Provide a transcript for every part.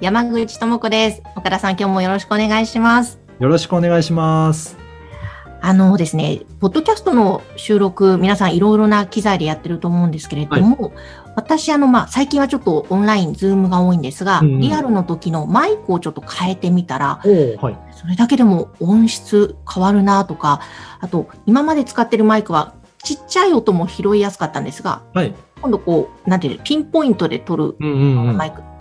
山口智子です岡田さん今日もよろしくお願いしますよろしくお願いします。あのですね、ポッドキャストの収録、皆さんいろいろな機材でやってると思うんですけれども、私、あの、まあ、最近はちょっとオンライン、ズームが多いんですが、うんうんリアルの時のマイクをちょっと変えてみたら、おはい。それだけでも音質変わるなとか、あと、今まで使ってるマイクはちっちゃい音も拾いやすかったんですが、はい。今度こう、なんていうの、ピンポイントで撮るうんうんうん。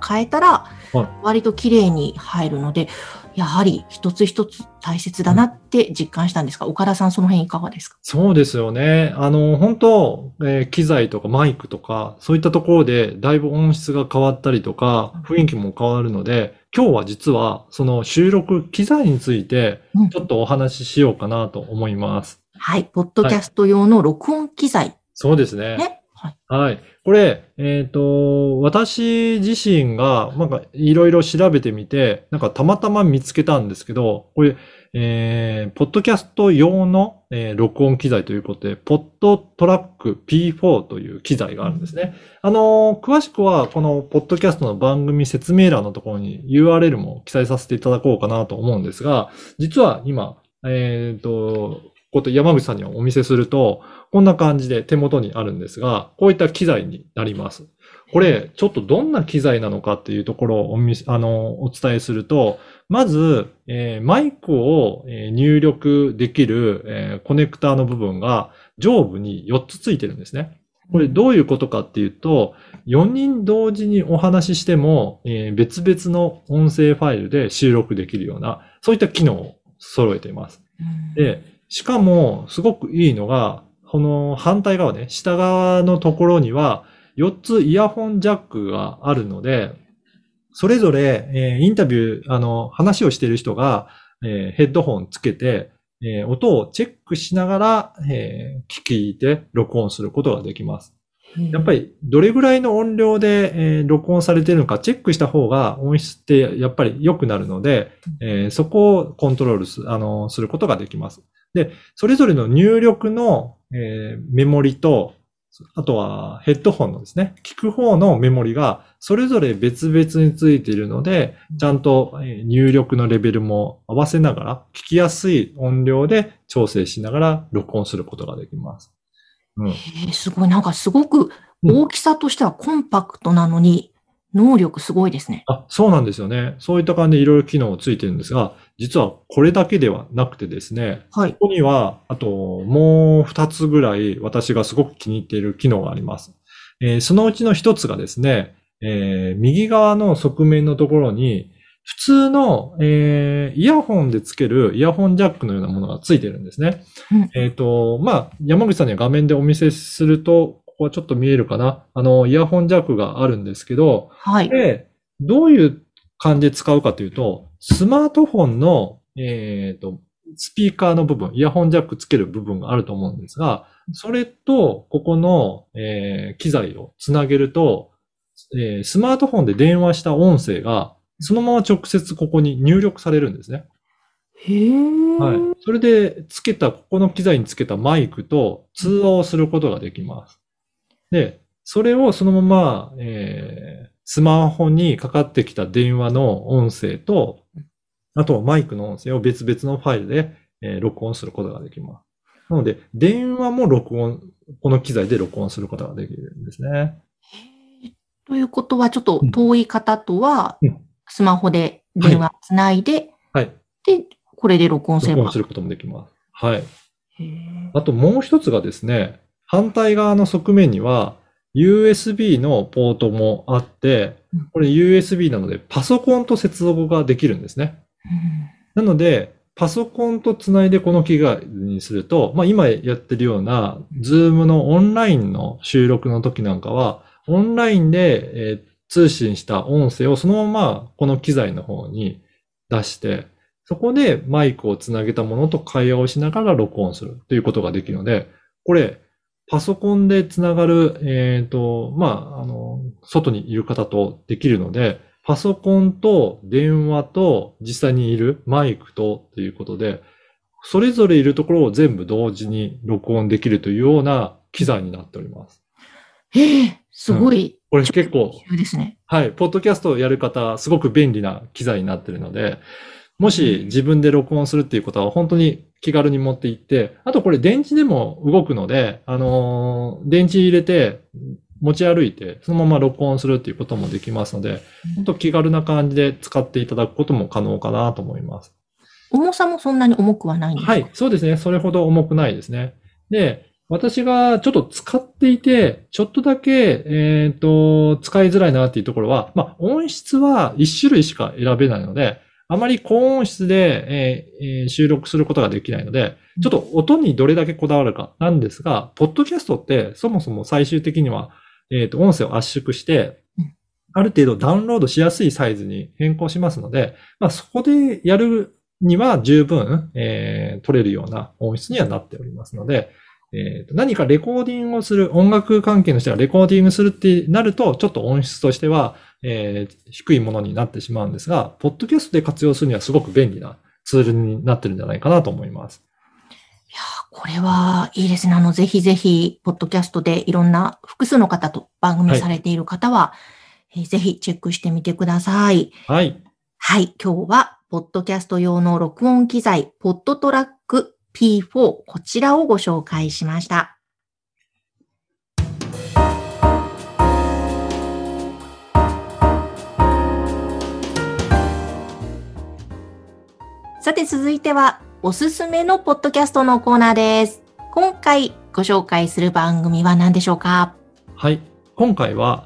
変えたらはい、割と綺麗に入るので、やはり一つ一つ大切だなって実感したんですが、岡田さんその辺いかがですか？そうですよね。あの、本当、えー機材とかマイクとか、そういったところでだいぶ音質が変わったりとか、雰囲気も変わるので、今日は実はその収録機材についてうん。ちょっとお話ししようかなと思います。はい、ポッドキャスト用の録音機材。そうですね。ね。はい。はい。これ、えっ、と、私自身が、なんか、いろいろ調べてみて、なんか、たまたま見つけたんですけど、これ、えー、ポッドキャスト用の、えー録音機材ということで、ポッドトラック P4 という機材があるんですね。あのー詳しくは、この、ポッドキャストの番組説明欄のところに URL も記載させていただこうかなと思うんですが、実は今、えっ、と、こと山口さんにはお見せすると、こんな感じで手元にあるんですが、こういった機材になります。これ、ちょっとどんな機材なのかっていうところをお見あの、お伝えすると、まず、えーマイクを入力できる、えーコネクターの部分が上部に4つついてるんですね。これどういうことかっていうと、4人同時にお話ししても、えー別々の音声ファイルで収録できるような、そういった機能を揃えています。で、しかも、すごくいいのが、この反対側ね、下側のところには、4つイヤホンジャックがあるので、それぞれ、えーインタビュー、あの、話をしている人が、えーヘッドホンつけて、えー音をチェックしながら、えー聞いて録音することができます。やっぱり、り、どれぐらいの音量で、えー録音されているのかチェックした方が音質ってやっぱり良くなるので、えーそこをコントロールすあのすることができます。で、それぞれの入力の、えーメモリと、あとはヘッドホンのですね、聞く方のメモリがそれぞれ別々についているので、ちゃんと入力のレベルも合わせながら、聞きやすい音量で調整しながら録音することができます。うん。えーすごい、なんかすごく大きさとしてはコンパクトなのに、能力すごいですね。あ、そうなんですよね。そういった感じでいろいろ機能ついてるんですが、実はこれだけではなくてですね、はい。ここには、あともう二つぐらい私がすごく気に入っている機能があります。えーそのうちの一つがですね、えー右側の側面のところに、普通の、えーイヤホンでつけるイヤホンジャックのようなものがついてるんですね。うんえっ、と、まあ、山口さんには画面でお見せすると、ここはちょっと見えるかな？あの、イヤホンジャックがあるんですけど、はい。で、どういう感じで使うかというと、スマートフォンの、えっ、と、スピーカーの部分、イヤホンジャックつける部分があると思うんですが、それと、ここの、えー機材をつなげると、えースマートフォンで電話した音声が、そのまま直接ここに入力されるんですね。へーはい。それで、つけた、ここの機材につけたマイクと通話をすることができます。で、それをそのまま、えースマホにかかってきた電話の音声と、あとマイクの音声を別々のファイルで、えー録音することができます。なので、電話も録音、この機材で録音することができるんですね。ということは、ちょっと遠い方とはうん、スマホで電話つないで、はい。で、これで録音すれば録音す。ることもできます。はい。あともう一つがですね、反対側の側面には USB のポートもあってうん、これ USB なのでパソコンと接続ができるんですね。なので、パソコンとつないでこの機械にすると、まあ今やってるような、ズームのオンラインの収録の時なんかは、オンラインで、えー通信した音声をそのままこの機材の方に出して、そこでマイクをつなげたものと会話をしながら録音するということができるので、これ、パソコンでつながる、えっ、と、まあ、あの、外にいる方とできるので、パソコンと電話と実際にいるマイクとということで、それぞれいるところを全部同時に録音できるというような機材になっております。ええすごい。これ結構、急ですね。はい、ポッドキャストをやる方、すごく便利な機材になっているので、もし自分で録音するっていうことは本当に気軽に持って行って、あとこれ電池でも動くので、あのー電池入れて持ち歩いて、そのまま録音するっていうこともできますので、本当気軽な感じで使っていただくことも可能かなと思います。重さもそんなに重くはないんですか？はい、そうですね。それほど重くないですね。で、私がちょっと使っていて、ちょっとだけ、えっ、と、使いづらいなっていうところは、まあ、音質は1種類しか選べないので、あまり高音質で、えーえー収録することができないので、ちょっと音にどれだけこだわるかなんですが、ポッドキャストってそもそも最終的には、えっ、と、音声を圧縮してうん、ある程度ダウンロードしやすいサイズに変更しますので、まあ、そこでやるには十分、えー取れるような音質にはなっておりますので、えーと何かレコーディングをする、音楽関係の人がレコーディングするってなると、ちょっと音質としては、えー低いものになってしまうんですが、ポッドキャストで活用するにはすごく便利なツールになってるんじゃないかなと思います。いやーこれはいいですね。あの、ぜひぜひ、ポッドキャストでいろんな複数の方と番組されている方は、えーぜひチェックしてみてください。はい。はい。今日は、ポッドキャスト用の録音機材、ポッドトラック P4、こちらをご紹介しました。て続いては、おすすめのポッドキャストのコーナーです。今回ご紹介する番組は何でしょうか？はい。今回は、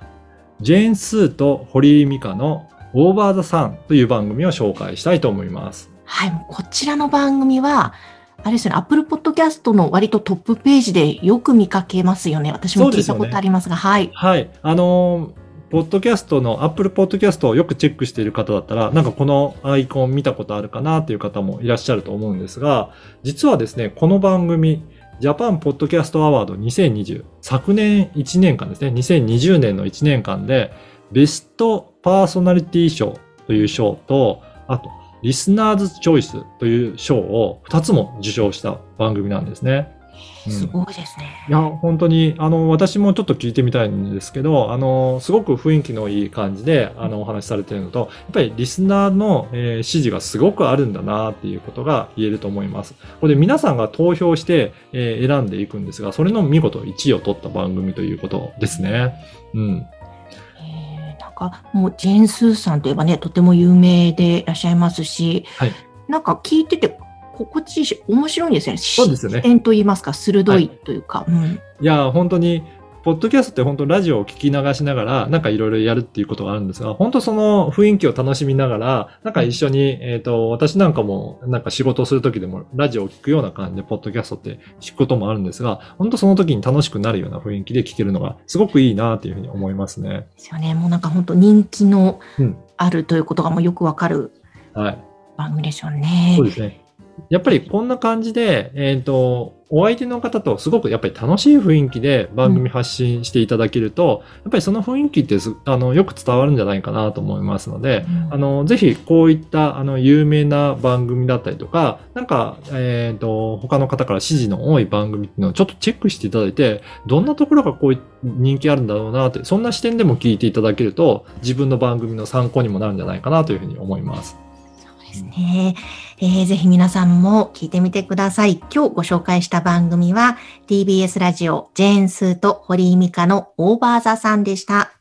ジェーン・スーと堀井美香のオーバー・ザ・サンという番組を紹介したいと思います。はい、こちらの番組は、あれですよね、Apple Podcast の割とトップページでよく見かけますよね。私も聞いたことありますが、はい。はい。あのーポッドキャストの、Apple Podcast をよくチェックしている方だったら、なんかこのアイコン見たことあるかなっていう方もいらっしゃると思うんですが、実はですね、この番組、ジャパンポッドキャストアワード2020、昨年1年間ですね、2020年の1年間で、ベストパーソナリティ賞という賞と、あと、リスナーズチョイスという賞を2つも受賞した番組なんですね。うんすごいですね。いや、本当に、あの、私もちょっと聞いてみたいんですけど、あの、すごく雰囲気のいい感じで、あの、お話しされているのと、やっぱりリスナーの、えー指示がすごくあるんだなっていうことが言えると思います。これ皆さんが投票して、えー選んでいくんですが、それの見事1位を取った番組ということですね。うん。えーなんか、もう、ジェーン・スーさんといえばね、とても有名でいらっしゃいますし、はいなんか聞いてて、心地いいし、面白いんですよね。そうですよね視点と言いますか、鋭いというか。うんいや、本当に、ポッドキャストって本当ラジオを聞き流しながら、なんかいろいろやるっていうことがあるんですが、本当その雰囲気を楽しみながら、なんか一緒に、えっ、と、私なんかも、なんか仕事をするときでも、ラジオを聞くような感じで、ポッドキャストって聞くこともあるんですが、本当その時に楽しくなるような雰囲気で聞けるのが、すごくいいなっていうふうに思いますね。ですよね。もうなんか本当人気のうんあるということがもうよくわかるはい。番組でしょうね。そうですね。やっぱりこんな感じで、えっ、と、お相手の方とすごくやっぱり楽しい雰囲気で番組発信していただけると、やっぱりその雰囲気ってすあのよく伝わるんじゃないかなと思いますので、うんあの、ぜひこういったあの有名な番組だったりとか、なんか、えっ、と、他の方から支持の多い番組っていうのをちょっとチェックしていただいて、どんなところがこう人気あるんだろうなって、そんな視点でも聞いていただけると、自分の番組の参考にもなるんじゃないかなというふうに思います。そうですね。えーぜひ皆さんも聞いてみてください。今日ご紹介した番組は TBS ラジオジェーンスーと堀井美香のオーバーザさんでした。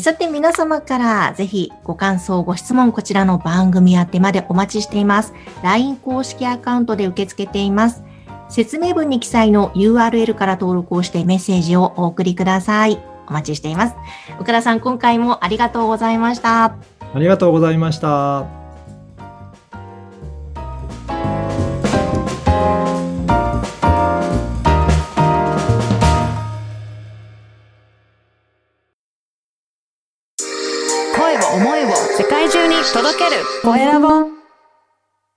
さて皆様からぜひご感想、ご質問こちらの番組宛てまでお待ちしています。LINE 公式アカウントで受け付けています。説明文に記載の URL から登録をしてメッセージをお送りください。お待ちしています。岡田さん、今回もありがとうございました。ありがとうございました。声を